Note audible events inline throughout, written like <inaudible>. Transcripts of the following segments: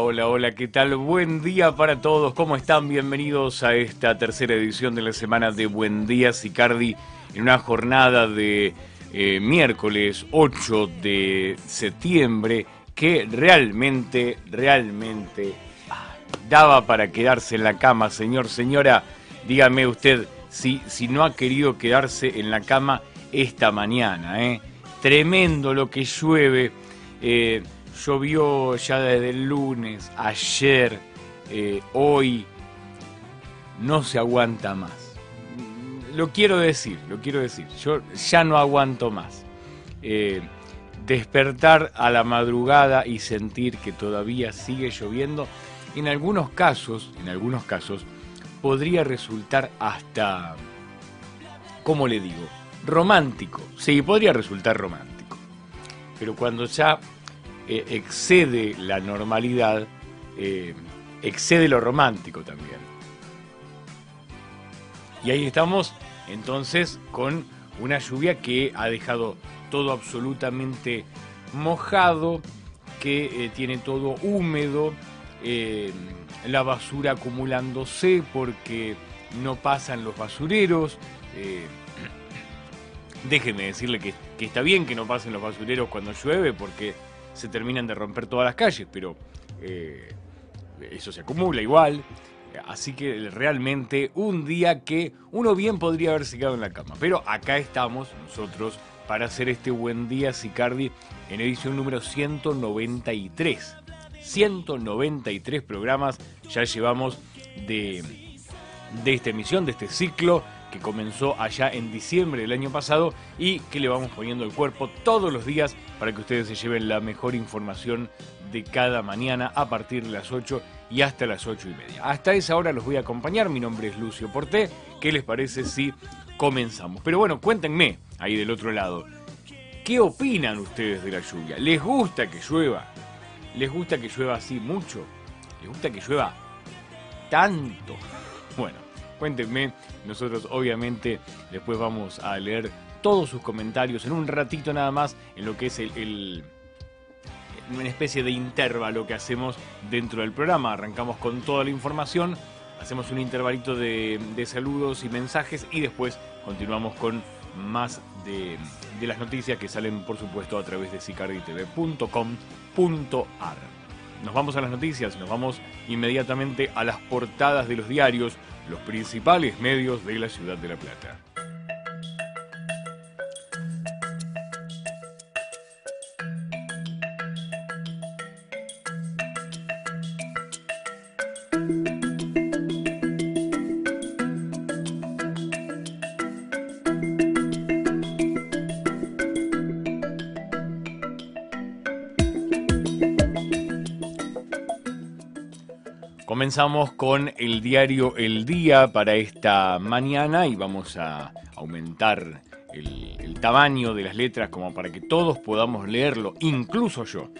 hola, hola, ¿qué tal? Buen día para todos, ¿cómo están? Bienvenidos a esta tercera edición de la semana de Buen Día Sicardi en una jornada de eh, miércoles 8 de septiembre que realmente, realmente daba para quedarse en la cama, señor, señora. Dígame usted si, si no ha querido quedarse en la cama esta mañana, ¿eh? Tremendo lo que llueve. Eh, llovió ya desde el lunes, ayer, eh, hoy. No se aguanta más. Lo quiero decir, lo quiero decir. Yo ya no aguanto más. Eh, despertar a la madrugada y sentir que todavía sigue lloviendo, en algunos casos, en algunos casos, podría resultar hasta, ¿cómo le digo? Romántico. Sí, podría resultar romántico. Pero cuando ya eh, excede la normalidad, eh, excede lo romántico también. Y ahí estamos entonces con una lluvia que ha dejado todo absolutamente mojado, que eh, tiene todo húmedo, la basura acumulándose porque no pasan los basureros. <clears throat> déjeme decirle que está bien que no pasen los basureros cuando llueve porque se terminan de romper todas las calles, pero eh, eso se acumula igual. Así que realmente un día que uno bien podría haberse quedado en la cama. Pero acá estamos nosotros para hacer este buen día Sicardi en edición número 193. 193 programas ya llevamos de, de esta emisión, de este ciclo que comenzó allá en diciembre del año pasado y que le vamos poniendo el cuerpo todos los días para que ustedes se lleven la mejor información de cada mañana a partir de las 8 y hasta las 8 y media. Hasta esa hora los voy a acompañar, mi nombre es Lucio Porté, ¿qué les parece si comenzamos? Pero bueno, cuéntenme ahí del otro lado, ¿qué opinan ustedes de la lluvia? ¿Les gusta que llueva? ¿Les gusta que llueva así mucho? ¿Les gusta que llueva tanto? <laughs> Bueno, cuéntenme. Nosotros obviamente después vamos a leer todos sus comentarios en un ratito nada más en lo que es el, una especie de intervalo que hacemos dentro del programa. Arrancamos con toda la información, hacemos un intervalito de, saludos y mensajes y después continuamos con más de, las noticias que salen por supuesto a través de sicarditv.com.ar. Nos vamos a las noticias, nos vamos inmediatamente a las portadas de los diarios los principales medios de la ciudad de La Plata. Comenzamos con el diario El Día para esta mañana y vamos a aumentar el, tamaño de las letras como para que todos podamos leerlo, incluso yo.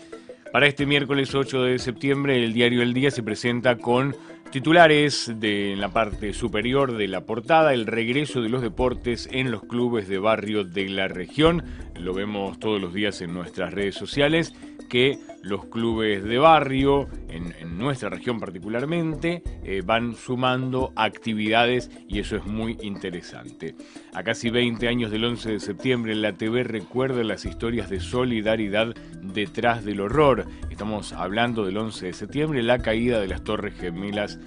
Para este miércoles 8 de septiembre el diario El Día se presenta con titulares de la parte superior de la portada, el regreso de los deportes en los clubes de barrio de la región. Lo vemos todos los días en nuestras redes sociales que los clubes de barrio, en, nuestra región particularmente, eh, van sumando actividades y eso es muy interesante. A casi 20 años del 11 de septiembre, la TV recuerda las historias de solidaridad detrás del horror. Estamos hablando del 11 de septiembre, la caída de las Torres Gemelas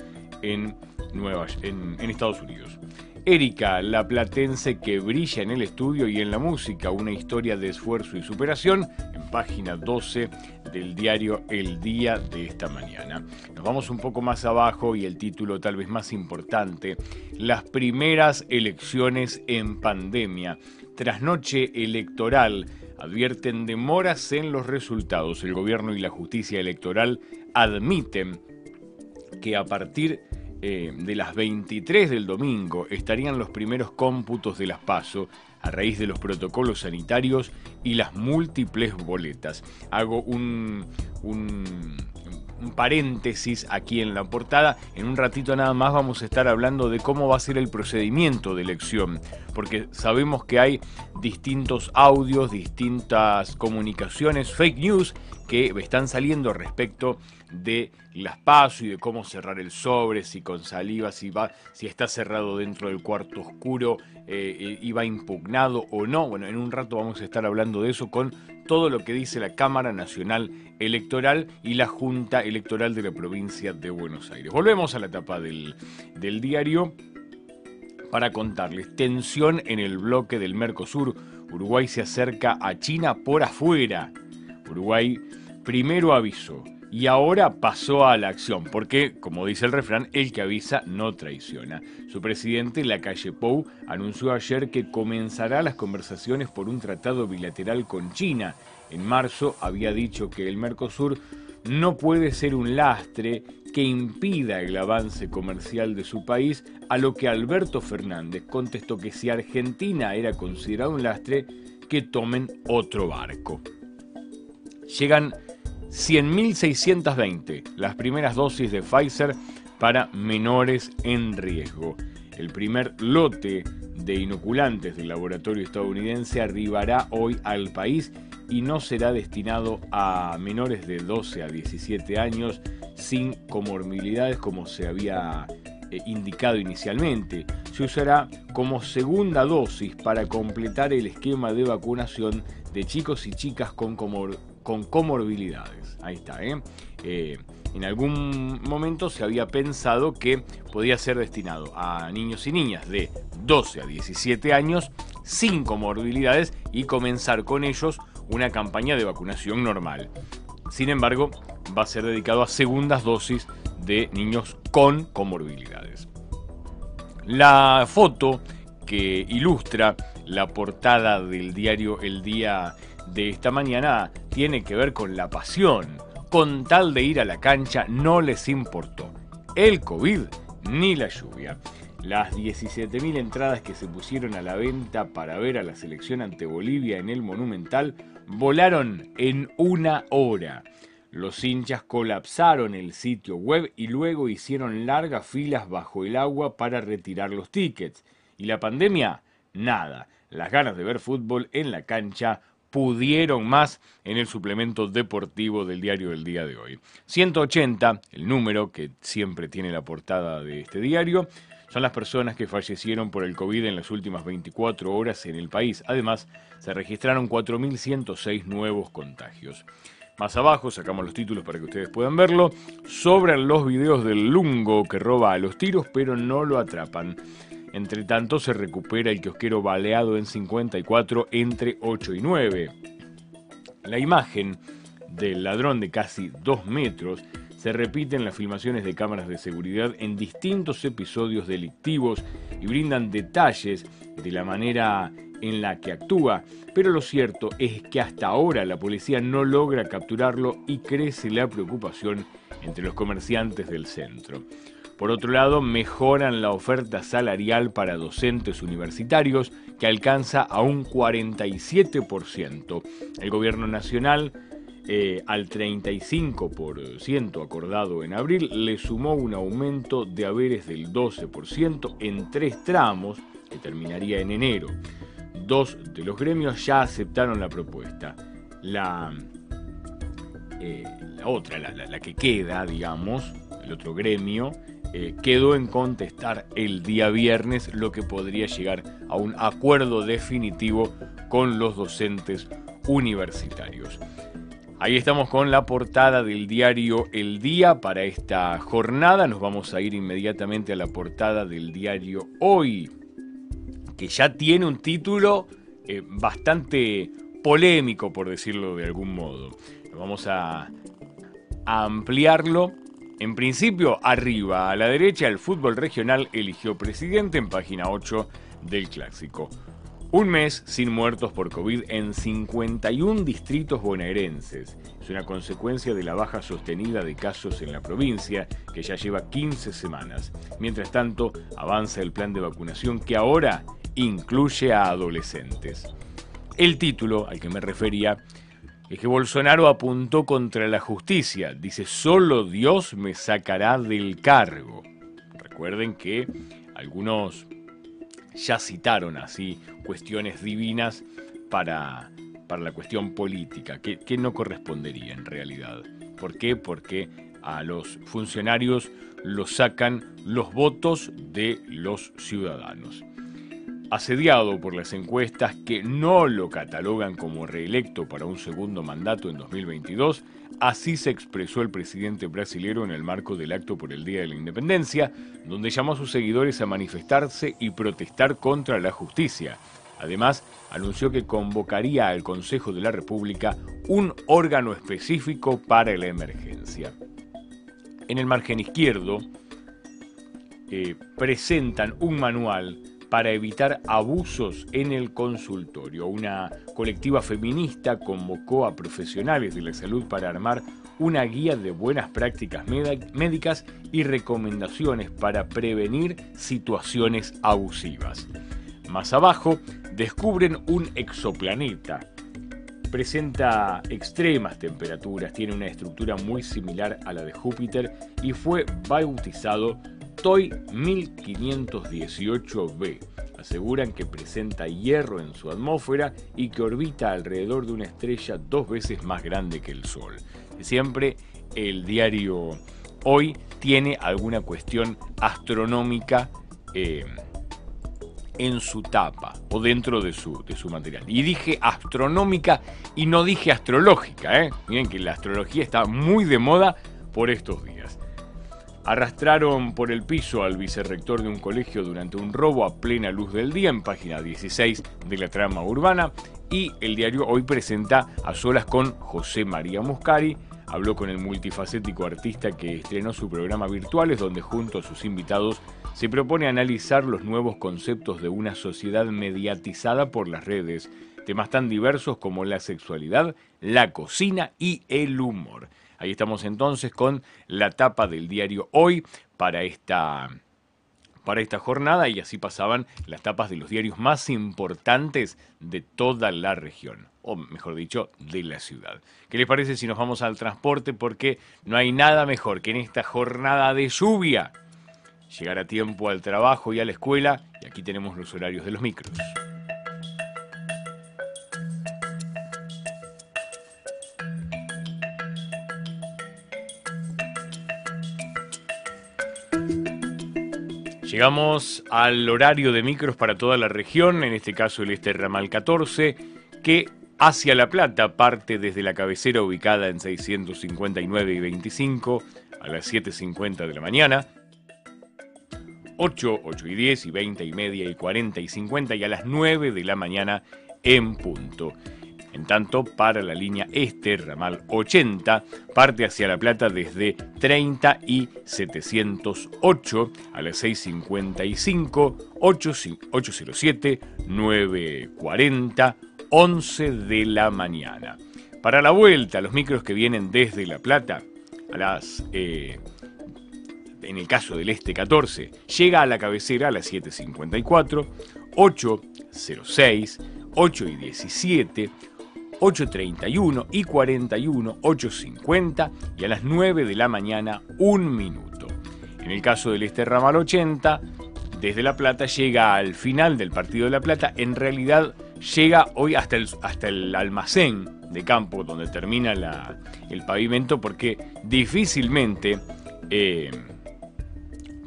en, en Estados Unidos. Erika, la platense que brilla en el estudio y en la música, una historia de esfuerzo y superación, en página 12 del diario El Día de esta mañana. Nos vamos un poco más abajo y el título tal vez más importante, las primeras elecciones en pandemia. Tras noche electoral, advierten demoras en los resultados. El gobierno y la justicia electoral admiten que a partir eh, de las 23 del domingo estarían los primeros cómputos de las PASO a raíz de los protocolos sanitarios y las múltiples boletas. Hago un, un paréntesis aquí en la portada. En un ratito nada más vamos a estar hablando de cómo va a ser el procedimiento de elección, porque sabemos que hay distintos audios, distintas comunicaciones, fake news que están saliendo respecto de las pasos y de cómo cerrar el sobre, si con saliva, si va, si está cerrado dentro del cuarto oscuro eh, y va impugnado o no. Bueno, en un rato vamos a estar hablando de eso con todo lo que dice la Cámara Nacional Electoral y la Junta Electoral de la provincia de Buenos Aires. Volvemos a la etapa del, del diario para contarles. Tensión en el bloque del Mercosur. Uruguay se acerca a China por afuera. Uruguay primero avisó y ahora pasó a la acción, porque, como dice el refrán, el que avisa no traiciona. Su presidente, Lacalle Pou, anunció ayer que comenzará las conversaciones por un tratado bilateral con China. En marzo había dicho que el Mercosur no puede ser un lastre que impida el avance comercial de su país, a lo que Alberto Fernández contestó que si Argentina era considerado un lastre, que tomen otro barco. Llegan 100.620 las primeras dosis de Pfizer para menores en riesgo. El primer lote de inoculantes del laboratorio estadounidense arribará hoy al país y no será destinado a menores de 12 a 17 años sin comorbilidades como se había eh, indicado inicialmente. Se usará como segunda dosis para completar el esquema de vacunación de chicos y chicas con comorbilidades con comorbilidades. Ahí está, ¿eh? ¿eh? en algún momento se había pensado que podía ser destinado a niños y niñas de 12 a 17 años sin comorbilidades y comenzar con ellos una campaña de vacunación normal. Sin embargo, va a ser dedicado a segundas dosis de niños con comorbilidades. La foto que ilustra la portada del diario El Día de esta mañana tiene que ver con la pasión. Con tal de ir a la cancha no les importó el COVID ni la lluvia. Las 17.000 entradas que se pusieron a la venta para ver a la selección ante Bolivia en el Monumental volaron en una hora. Los hinchas colapsaron el sitio web y luego hicieron largas filas bajo el agua para retirar los tickets. ¿Y la pandemia? Nada. Las ganas de ver fútbol en la cancha pudieron más en el suplemento deportivo del diario del día de hoy. 180, el número que siempre tiene la portada de este diario, son las personas que fallecieron por el COVID en las últimas 24 horas en el país. Además, se registraron 4.106 nuevos contagios. Más abajo sacamos los títulos para que ustedes puedan verlo. Sobran los videos del lungo que roba a los tiros pero no lo atrapan. Entre tanto, se recupera el kiosquero baleado en 54 entre 8 y 9. La imagen del ladrón de casi 2 metros se repite en las filmaciones de cámaras de seguridad en distintos episodios delictivos y brindan detalles de la manera en la que actúa, pero lo cierto es que hasta ahora la policía no logra capturarlo y crece la preocupación entre los comerciantes del centro. Por otro lado, mejoran la oferta salarial para docentes universitarios, que alcanza a un 47%. El gobierno nacional, eh, al 35% acordado en abril, le sumó un aumento de haberes del 12% en tres tramos, que terminaría en enero. Dos de los gremios ya aceptaron la propuesta. La, eh, otra, la que queda, digamos, el otro gremio, eh, quedó en contestar el día viernes lo que podría llegar a un acuerdo definitivo con los docentes universitarios. Ahí estamos con la portada del diario El Día para esta jornada. Nos vamos a ir inmediatamente a la portada del diario Hoy, que ya tiene un título eh, bastante polémico, por decirlo de algún modo. Vamos a ampliarlo en principio, arriba a la derecha, el fútbol regional eligió presidente en página 8 del clásico. Un mes sin muertos por COVID en 51 distritos bonaerenses. Es una consecuencia de la baja sostenida de casos en la provincia, que ya lleva 15 semanas. Mientras tanto, avanza el plan de vacunación que ahora incluye a adolescentes. El título al que me refería es que Bolsonaro apuntó contra la justicia. Dice, solo Dios me sacará del cargo. Recuerden que algunos ya citaron así cuestiones divinas para, para la cuestión política, que, que no correspondería en realidad. ¿Por qué? Porque a los funcionarios los sacan los votos de los ciudadanos. Asediado por las encuestas que no lo catalogan como reelecto para un segundo mandato en 2022, así se expresó el presidente brasilero en el marco del acto por el Día de la Independencia, donde llamó a sus seguidores a manifestarse y protestar contra la justicia. Además, anunció que convocaría al Consejo de la República un órgano específico para la emergencia. En el margen izquierdo eh, presentan un manual para evitar abusos en el consultorio. Una colectiva feminista convocó a profesionales de la salud para armar una guía de buenas prácticas médicas y recomendaciones para prevenir situaciones abusivas. Más abajo, descubren un exoplaneta. Presenta extremas temperaturas, tiene una estructura muy similar a la de Júpiter y fue bautizado TOI 1518b. Aseguran que presenta hierro en su atmósfera y que orbita alrededor de una estrella dos veces más grande que el Sol. Siempre el diario Hoy tiene alguna cuestión astronómica eh, en su tapa o dentro de su, de su material. Y dije astronómica y no dije astrológica. ¿eh? Miren que la astrología está muy de moda por estos días. Arrastraron por el piso al vicerrector de un colegio durante un robo a plena luz del día en página 16 de la trama urbana y el diario hoy presenta a solas con José María Muscari. Habló con el multifacético artista que estrenó su programa Virtuales donde junto a sus invitados se propone analizar los nuevos conceptos de una sociedad mediatizada por las redes, temas tan diversos como la sexualidad, la cocina y el humor. Ahí estamos entonces con la tapa del diario Hoy para esta, para esta jornada y así pasaban las tapas de los diarios más importantes de toda la región, o mejor dicho, de la ciudad. ¿Qué les parece si nos vamos al transporte? Porque no hay nada mejor que en esta jornada de lluvia llegar a tiempo al trabajo y a la escuela y aquí tenemos los horarios de los micros. Llegamos al horario de micros para toda la región, en este caso el este ramal 14, que hacia La Plata parte desde la cabecera ubicada en 659 y 25 a las 7.50 de la mañana, 8, 8 y 10 y 20 y media y 40 y 50 y a las 9 de la mañana en punto. En tanto, para la línea este, ramal 80, parte hacia La Plata desde 30 y 708 a las 6.55, 807, 9.40, 11 de la mañana. Para la vuelta, los micros que vienen desde La Plata a las... Eh, en el caso del este 14, llega a la cabecera a las 7.54, 8.06, 8 y 17, 8.31 y 41, 8.50 y a las 9 de la mañana un minuto. En el caso del este ramal 80, desde La Plata llega al final del partido de La Plata, en realidad llega hoy hasta el, hasta el almacén de campo donde termina el pavimento porque difícilmente eh,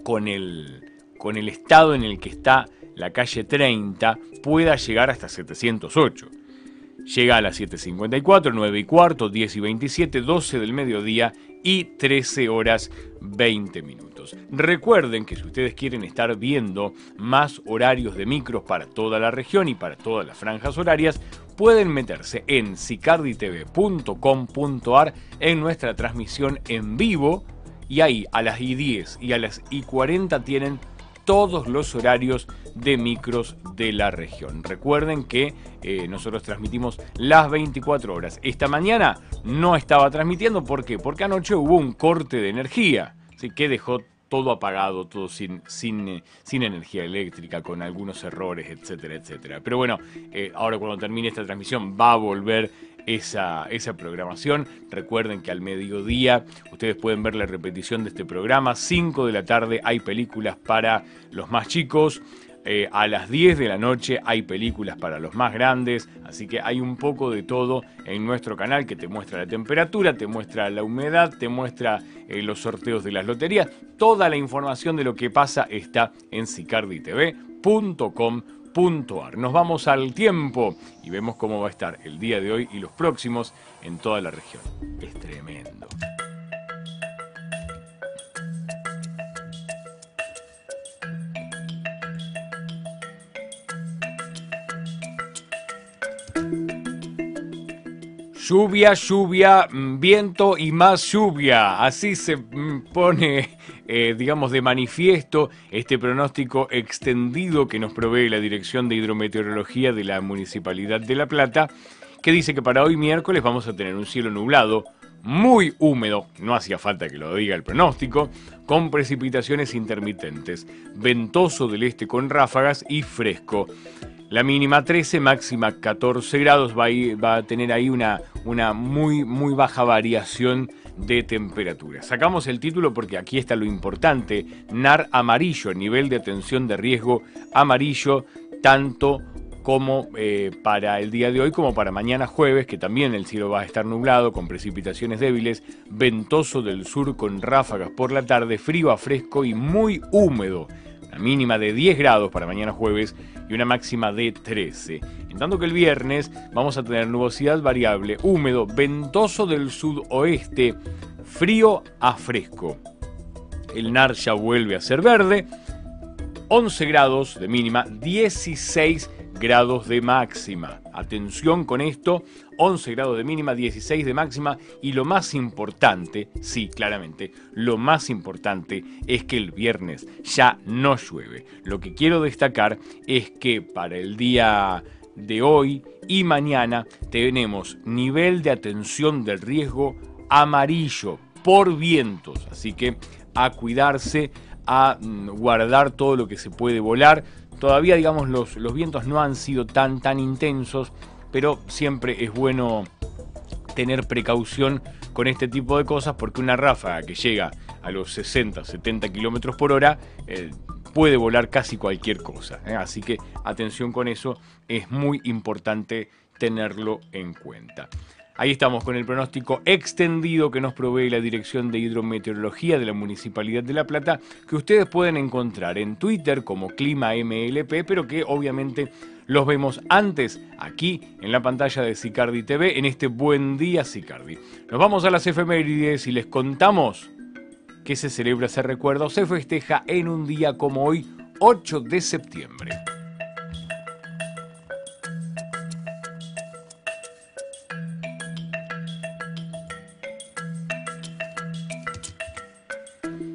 con, el, con el estado en el que está la calle 30 pueda llegar hasta 708. Llega a las 7.54, 9 y cuarto, 10 y 27, 12 del mediodía y 13 horas 20 minutos. Recuerden que si ustedes quieren estar viendo más horarios de micros para toda la región y para todas las franjas horarias, pueden meterse en sicarditv.com.ar en nuestra transmisión en vivo y ahí a las I10 y a las I40 tienen todos los horarios de micros de la región. Recuerden que eh, nosotros transmitimos las 24 horas. Esta mañana no estaba transmitiendo, ¿por qué? Porque anoche hubo un corte de energía, ¿sí? que dejó todo apagado, todo sin, sin, eh, sin energía eléctrica, con algunos errores, etcétera, etcétera. Pero bueno, eh, ahora cuando termine esta transmisión va a volver esa, esa programación. Recuerden que al mediodía ustedes pueden ver la repetición de este programa. 5 de la tarde hay películas para los más chicos. Eh, a las 10 de la noche hay películas para los más grandes, así que hay un poco de todo en nuestro canal que te muestra la temperatura, te muestra la humedad, te muestra eh, los sorteos de las loterías. Toda la información de lo que pasa está en Nos vamos al tiempo y vemos cómo va a estar el día de hoy y los próximos en toda la región. Es tremendo. Lluvia, lluvia, mm, viento y más lluvia. Así se mm, pone, eh, digamos, de manifiesto este pronóstico extendido que nos provee la Dirección de Hidrometeorología de la Municipalidad de La Plata, que dice que para hoy miércoles vamos a tener un cielo nublado, muy húmedo, no hacía falta que lo diga el pronóstico, con precipitaciones intermitentes, ventoso del este con ráfagas y fresco. La mínima 13, máxima 14 grados, va a, va a tener ahí una, una muy, muy baja variación de temperatura. Sacamos el título porque aquí está lo importante, NAR amarillo, nivel de atención de riesgo amarillo, tanto como eh, para el día de hoy como para mañana jueves, que también el cielo va a estar nublado con precipitaciones débiles, ventoso del sur con ráfagas por la tarde, frío a fresco y muy húmedo. La mínima de 10 grados para mañana jueves y una máxima de 13. En tanto que el viernes vamos a tener nubosidad variable, húmedo, ventoso del sudoeste, frío a fresco. El NAR ya vuelve a ser verde, 11 grados de mínima, 16 grados de máxima. Atención con esto, 11 grados de mínima, 16 de máxima y lo más importante, sí, claramente, lo más importante es que el viernes ya no llueve. Lo que quiero destacar es que para el día de hoy y mañana tenemos nivel de atención del riesgo amarillo por vientos, así que a cuidarse, a mm, guardar todo lo que se puede volar. Todavía, digamos, los, vientos no han sido tan, tan intensos, pero siempre es bueno tener precaución con este tipo de cosas porque una ráfaga que llega a los 60, 70 kilómetros por hora eh, puede volar casi cualquier cosa. ¿eh? Así que atención con eso, es muy importante tenerlo en cuenta. Ahí estamos con el pronóstico extendido que nos provee la Dirección de Hidrometeorología de la Municipalidad de La Plata, que ustedes pueden encontrar en Twitter como Clima MLP, pero que obviamente los vemos antes aquí en la pantalla de Sicardi TV en este Buen Día Sicardi. Nos vamos a las efemérides y les contamos que se celebra, se recuerda o se festeja en un día como hoy, 8 de septiembre.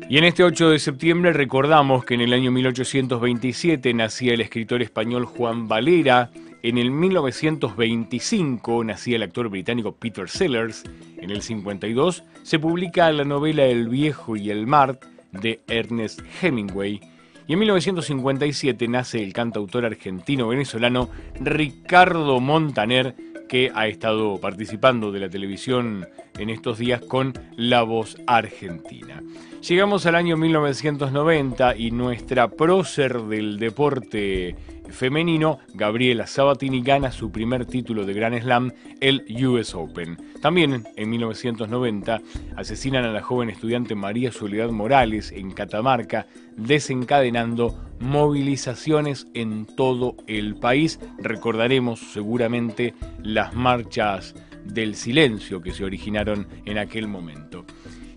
Y en este 8 de septiembre recordamos que en el año 1827 nacía el escritor español Juan Valera, en el 1925 nacía el actor británico Peter Sellers, en el 52 se publica la novela El viejo y el mar de Ernest Hemingway, y en 1957 nace el cantautor argentino-venezolano Ricardo Montaner, que ha estado participando de la televisión en estos días con La Voz Argentina. Llegamos al año 1990 y nuestra prócer del deporte femenino, Gabriela Sabatini, gana su primer título de Grand Slam, el US Open. También en 1990 asesinan a la joven estudiante María Soledad Morales en Catamarca, desencadenando movilizaciones en todo el país. Recordaremos seguramente las marchas del silencio que se originaron en aquel momento.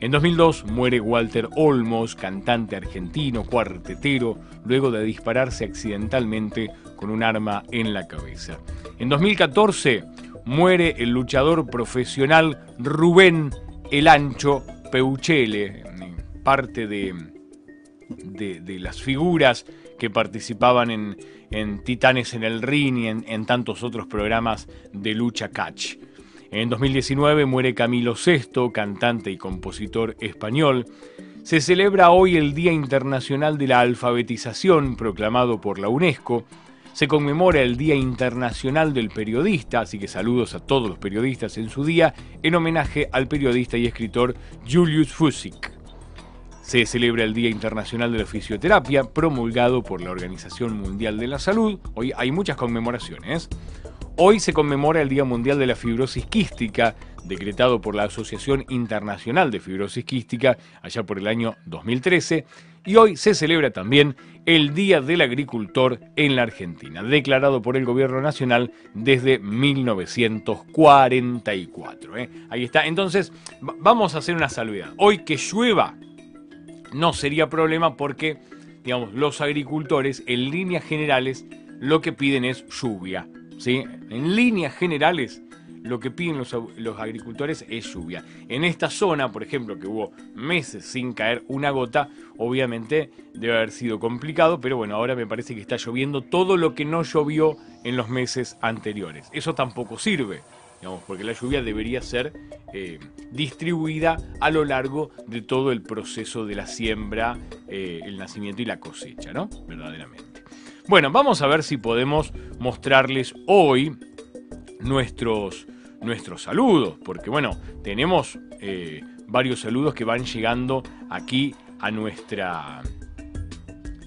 En 2002 muere Walter Olmos, cantante argentino, cuartetero, luego de dispararse accidentalmente con un arma en la cabeza. En 2014 muere el luchador profesional Rubén El Ancho Peuchele, parte de, de, las figuras que participaban en, Titanes en el Ring y en tantos otros programas de lucha catch. En 2019 muere Camilo VI, cantante y compositor español. Se celebra hoy el Día Internacional de la Alfabetización, proclamado por la UNESCO. se conmemora el Día Internacional del Periodista, así que saludos a todos los periodistas en su día, en homenaje al periodista y escritor Julius Fusik. Se celebra el Día Internacional de la Fisioterapia, promulgado por la Organización Mundial de la Salud. Hoy hay muchas conmemoraciones. Hoy se conmemora el Día Mundial de la Fibrosis Quística, decretado por la Asociación Internacional de Fibrosis Quística allá por el año 2013. Y hoy se celebra también el Día del Agricultor en la Argentina, declarado por el Gobierno Nacional desde 1944. ¿eh? Ahí está. Entonces, vamos a hacer una salvedad. Hoy que llueva no sería problema porque, digamos, los agricultores en líneas generales lo que piden es lluvia. ¿Sí? En líneas generales lo que piden los, agricultores es lluvia. En esta zona, por ejemplo, que hubo meses sin caer una gota, obviamente debe haber sido complicado, pero bueno, ahora me parece que está lloviendo todo lo que no llovió en los meses anteriores. Eso tampoco sirve. Digamos, porque la lluvia debería ser eh, distribuida a lo largo de todo el proceso de la siembra, eh, el nacimiento y la cosecha, ¿no? Verdaderamente. Bueno, vamos a ver si podemos mostrarles hoy nuestros, nuestros saludos, porque bueno, tenemos eh, varios saludos que van llegando aquí a nuestra,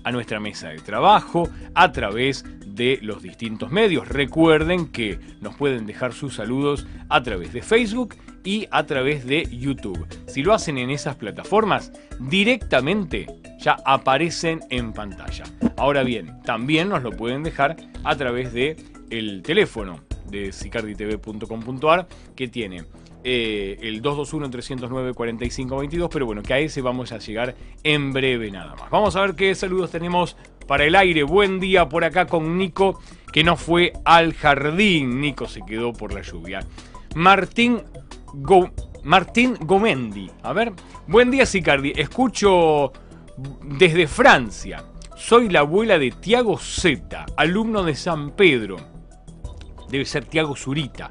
a nuestra mesa de trabajo a través de los distintos medios. Recuerden que nos pueden dejar sus saludos a través de Facebook y a través de YouTube. Si lo hacen en esas plataformas, directamente ya aparecen en pantalla. Ahora bien, también nos lo pueden dejar a través de el teléfono de sicarditv.com.ar que tiene eh, el 221-309-4522, pero bueno, que a ese vamos a llegar en breve nada más. Vamos a ver qué saludos tenemos para el aire. Buen día por acá con Nico, que no fue al jardín. Nico se quedó por la lluvia. Martín, Martín Gomendi. A ver, buen día Sicardi. Escucho desde Francia. Soy la abuela de Tiago Z, alumno de San Pedro debe ser Tiago Zurita.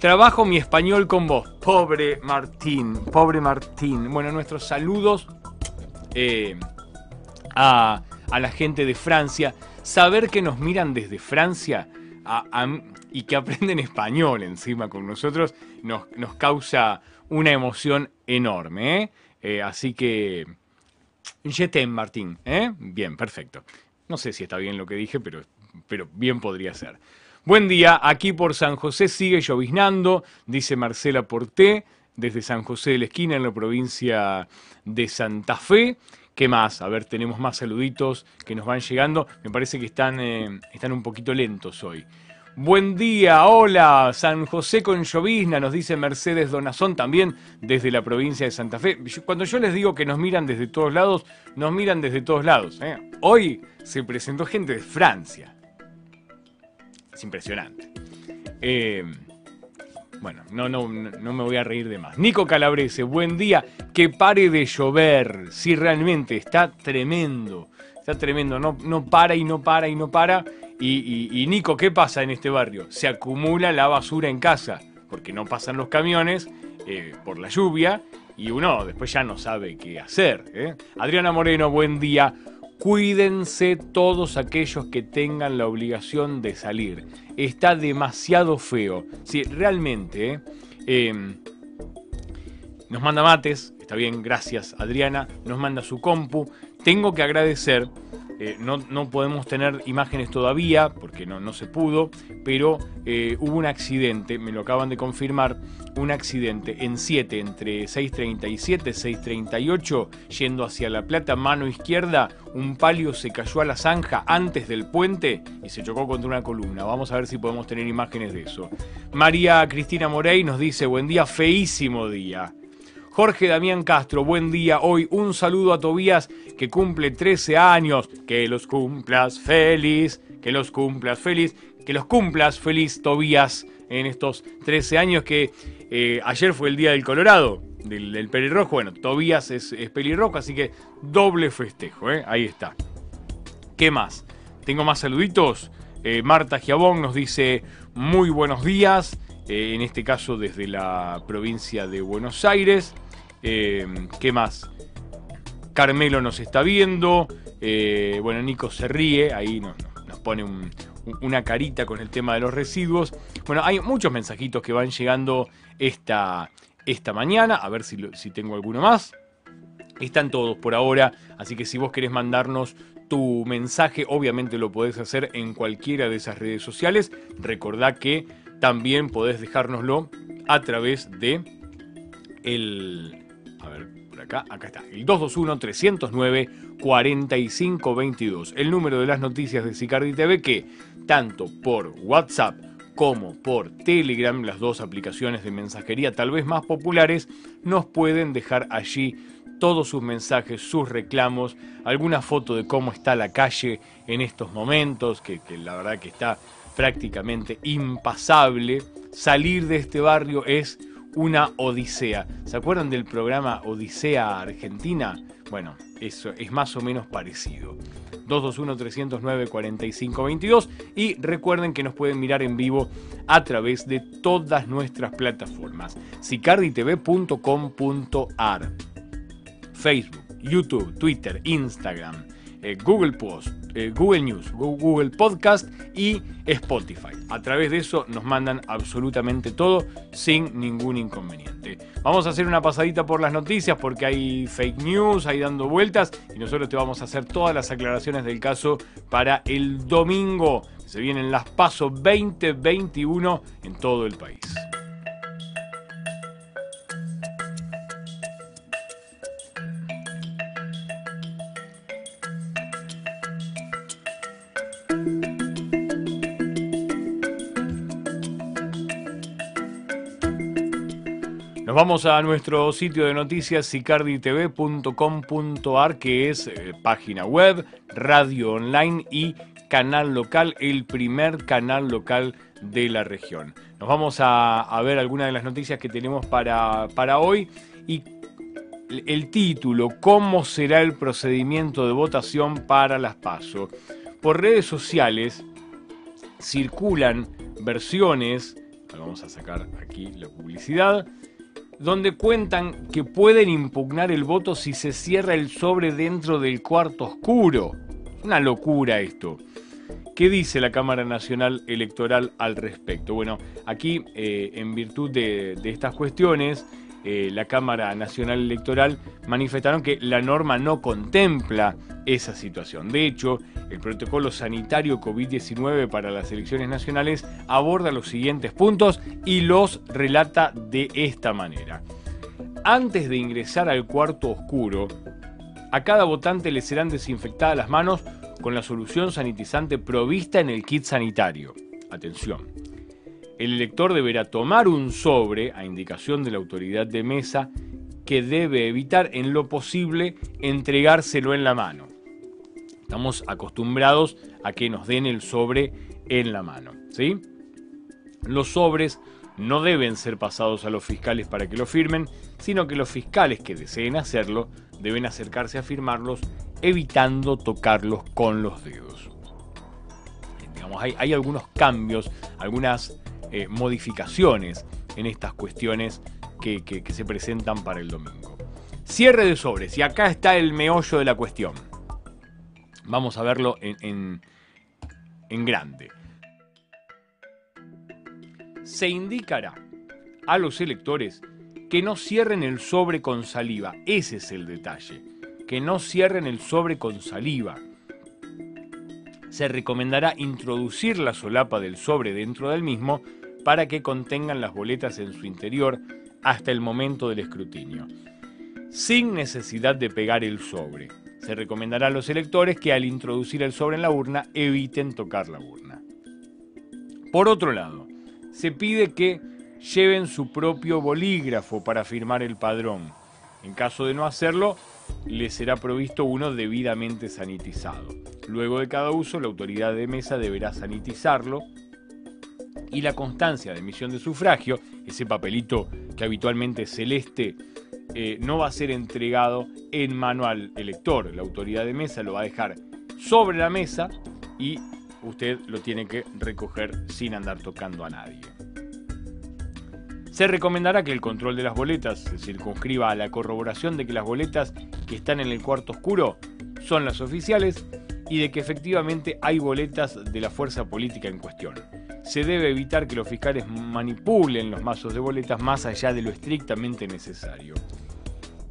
Trabajo mi español con vos. Pobre Martín, pobre Martín. Bueno, nuestros saludos eh, a, la gente de Francia. Saber que nos miran desde Francia y que aprenden <laughs> español encima con nosotros nos, causa una emoción enorme. ¿eh? Eh, así que... Jetem, Martín. Bien, perfecto. No sé si está bien lo que dije, pero, pero bien podría ser. Buen día, aquí por San José sigue lloviznando, dice Marcela Porté, desde San José de la Esquina, en la provincia de Santa Fe. ¿Qué más? A ver, tenemos más saluditos que nos van llegando. Me parece que están, eh, están un poquito lentos hoy. Buen día, hola, San José con llovizna, nos dice Mercedes Donazón también desde la provincia de Santa Fe. Cuando yo les digo que nos miran desde todos lados, nos miran desde todos lados. ¿eh? Hoy se presentó gente de Francia, es impresionante. Eh, bueno, no, no, no me voy a reír de más. Nico Calabrese, buen día. Que pare de llover. Sí, realmente está tremendo. Está tremendo. No, no para y no para y no para. Y, Nico, ¿qué pasa en este barrio? Se acumula la basura en casa. Porque no pasan los camiones eh, por la lluvia. Y uno después ya no sabe qué hacer. ¿eh? Adriana Moreno, buen día. Cuídense todos aquellos que tengan la obligación de salir. Está demasiado feo. Sí, realmente. ¿eh? Em, nos manda mates, está bien, gracias Adriana. Nos manda su compu. Tengo que agradecer eh, no, podemos tener imágenes todavía porque no, no se pudo, pero eh, hubo un accidente, me lo acaban de confirmar, un accidente en 7 entre 6.37 y 6.38 yendo hacia La Plata, mano izquierda, un palio se cayó a la zanja antes del puente y se chocó contra una columna. Vamos a ver si podemos tener imágenes de eso. María Cristina Morey nos dice, buen día, feísimo día. Jorge Damián Castro, buen día. Hoy un saludo a Tobías que cumple 13 años. Que los cumplas feliz, que los cumplas feliz, que los cumplas feliz Tobías en estos 13 años que eh, ayer fue el día del Colorado, del, pelirrojo. Bueno, Tobías es, pelirrojo, así que doble festejo, ¿eh? ahí está. ¿Qué más? Tengo más saluditos. Eh, Marta Giabón nos dice muy buenos días, en este caso desde la provincia de Buenos Aires. Eh, ¿Qué más? Carmelo nos está viendo. Eh, bueno, Nico se ríe, ahí nos, pone un, una carita con el tema de los residuos. Bueno, hay muchos mensajitos que van llegando esta, esta mañana, a ver si, si tengo alguno más. Están todos por ahora, así que si vos querés mandarnos tu mensaje, obviamente lo podés hacer en cualquiera de esas redes sociales. Recordá que también podés dejárnoslo a través de el... A ver, por acá, acá está. El 221-309-4522. El número de las noticias de Sicardi TV que tanto por WhatsApp como por Telegram, las dos aplicaciones de mensajería tal vez más populares, nos pueden dejar allí todos sus mensajes, sus reclamos, alguna foto de cómo está la calle en estos momentos, que, la verdad que está prácticamente impasable. Salir de este barrio es una odisea. ¿Se acuerdan del programa Odisea Argentina? Bueno, eso es más o menos parecido. 221-309-4522 y recuerden que nos pueden mirar en vivo a través de todas nuestras plataformas. sicarditv.com.ar Facebook, YouTube, Twitter, Instagram, eh, Google Post, eh, Google News, Google Podcast y Spotify. A través de eso nos mandan absolutamente todo sin ningún inconveniente. Vamos a hacer una pasadita por las noticias porque hay fake news ahí dando vueltas y nosotros te vamos a hacer todas las aclaraciones del caso para el domingo. Se vienen las PASO 2021 en todo el país. Vamos a nuestro sitio de noticias sicarditv.com.ar, que es eh, página web, radio online y canal local, el primer canal local de la región. Nos vamos a, ver algunas de las noticias que tenemos para, para hoy y el título, ¿cómo será el procedimiento de votación para las PASO? Por redes sociales circulan versiones, vamos a sacar aquí la publicidad, donde cuentan que pueden impugnar el voto si se cierra el sobre dentro del cuarto oscuro. Una locura esto. ¿Qué dice la Cámara Nacional Electoral al respecto? Bueno, aquí, eh, en virtud de estas cuestiones, eh, la Cámara Nacional Electoral manifestaron que la norma no contempla esa situación. De hecho, el protocolo sanitario COVID-19 para las elecciones nacionales aborda los siguientes puntos y los relata de esta manera. Antes de ingresar al cuarto oscuro, a cada votante le serán desinfectadas las manos con la solución sanitizante provista en el kit sanitario. Atención el elector deberá tomar un sobre a indicación de la autoridad de mesa que debe evitar en lo posible entregárselo en la mano. Estamos acostumbrados a que nos den el sobre en la mano, ¿sí? Los sobres no deben ser pasados a los fiscales para que lo firmen, sino que los fiscales que deseen hacerlo deben acercarse a firmarlos evitando tocarlos con los dedos. Digamos, hay, hay algunos cambios, algunas eh, modificaciones en estas cuestiones que, se presentan para el domingo. Cierre de sobres, y acá está el meollo de la cuestión. Vamos a verlo en, en grande. Se indicará a los electores que no cierren el sobre con saliva. Ese es el detalle. Que no cierren el sobre con saliva. Se recomendará introducir la solapa del sobre dentro del mismo para que contengan las boletas en su interior hasta el momento del escrutinio, sin necesidad de pegar el sobre. Se recomendará a los electores que al introducir el sobre en la urna eviten tocar la urna. Por otro lado, se pide que lleven su propio bolígrafo para firmar el padrón. En caso de no hacerlo, les será provisto uno debidamente sanitizado. Luego de cada uso, la autoridad de mesa deberá sanitizarlo y la constancia de emisión de sufragio, ese papelito que habitualmente es celeste, eh, no va a ser entregado en mano al elector. La autoridad de mesa lo va a dejar sobre la mesa y usted lo tiene que recoger sin andar tocando a nadie. Se recomendará que el control de las boletas se circunscriba a la corroboración de que las boletas que están en el cuarto oscuro son las oficiales y de que efectivamente hay boletas de la fuerza política en cuestión. Se debe evitar que los fiscales manipulen los mazos de boletas más allá de lo estrictamente necesario.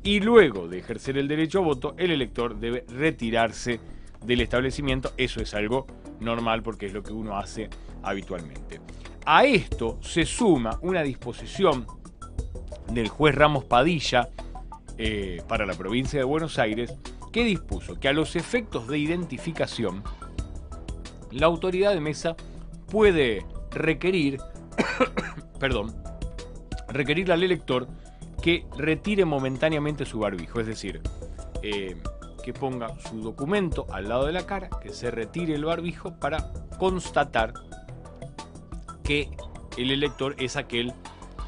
Y luego de ejercer el derecho a voto, el elector debe retirarse del establecimiento. Eso es algo normal porque es lo que uno hace habitualmente. A esto se suma una disposición del juez Ramos Padilla eh, para la provincia de Buenos Aires que dispuso que a los efectos de identificación la autoridad de mesa puede requerir, <coughs> perdón, requerirle al elector que retire momentáneamente su barbijo, es decir, eh, que ponga su documento al lado de la cara, que se retire el barbijo para constatar que el elector es aquel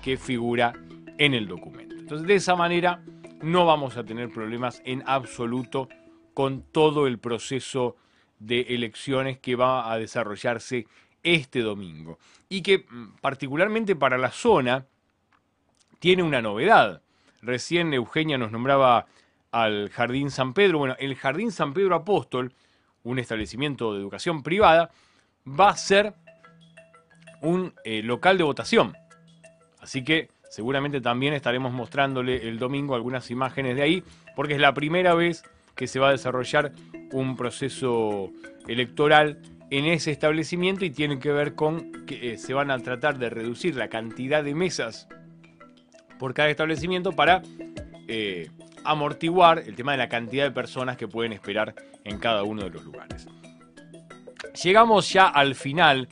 que figura en el documento. Entonces, de esa manera no vamos a tener problemas en absoluto con todo el proceso de elecciones que va a desarrollarse este domingo. Y que mm, particularmente para la zona tiene una novedad. Recién Eugenia nos nombraba al Jardín San Pedro. Bueno, el Jardín San Pedro Apóstol, un establecimiento de educación privada, va a ser un eh, local de votación. Así que seguramente también estaremos mostrándole el domingo algunas imágenes de ahí, porque es la primera vez que se va a desarrollar un proceso electoral en ese establecimiento y tiene que ver con que eh, se van a tratar de reducir la cantidad de mesas por cada establecimiento para eh, amortiguar el tema de la cantidad de personas que pueden esperar en cada uno de los lugares. Llegamos ya al final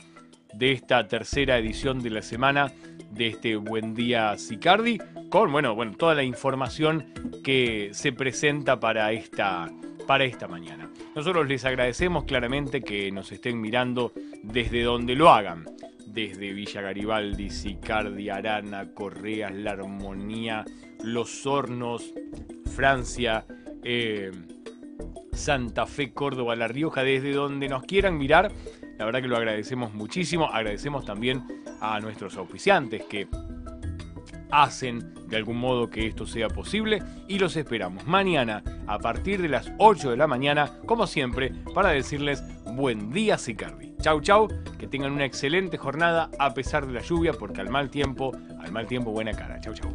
de esta tercera edición de la semana de este Buen Día Sicardi, con bueno, bueno, toda la información que se presenta para esta, para esta mañana. Nosotros les agradecemos claramente que nos estén mirando desde donde lo hagan, desde Villa Garibaldi, Sicardi, Arana, Correas, La Armonía, Los Hornos, Francia, eh, Santa Fe, Córdoba, La Rioja, desde donde nos quieran mirar. La verdad que lo agradecemos muchísimo. Agradecemos también a nuestros auspiciantes que hacen de algún modo que esto sea posible y los esperamos mañana a partir de las 8 de la mañana, como siempre, para decirles buen día Sicardi. Chau chau, que tengan una excelente jornada a pesar de la lluvia, porque al mal tiempo, al mal tiempo buena cara. Chau chau.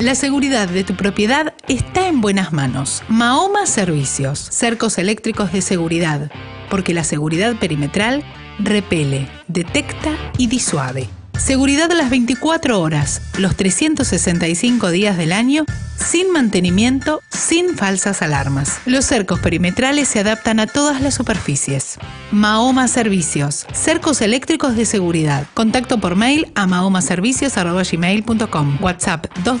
La seguridad de tu propiedad está en buenas manos. Mahoma Servicios, cercos eléctricos de seguridad, porque la seguridad perimetral repele, detecta y disuade. Seguridad a las 24 horas, los 365 días del año, sin mantenimiento, sin falsas alarmas. Los cercos perimetrales se adaptan a todas las superficies. Mahoma Servicios, cercos eléctricos de seguridad. Contacto por mail a mahomaservicios.com. WhatsApp 2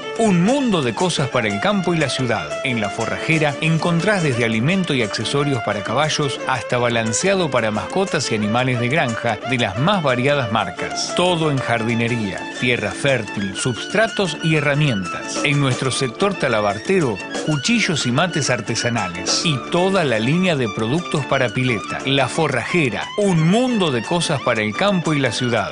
un mundo de cosas para el campo y la ciudad. En la forrajera encontrás desde alimento y accesorios para caballos hasta balanceado para mascotas y animales de granja de las más variadas marcas. Todo en jardinería, tierra fértil, substratos y herramientas. En nuestro sector talabartero, cuchillos y mates artesanales y toda la línea de productos para pileta. La forrajera, un mundo de cosas para el campo y la ciudad.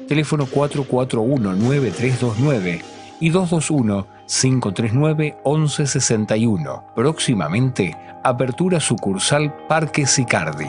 Teléfono 441-9329 y 221-539-1161. Próximamente, apertura sucursal Parque Sicardi.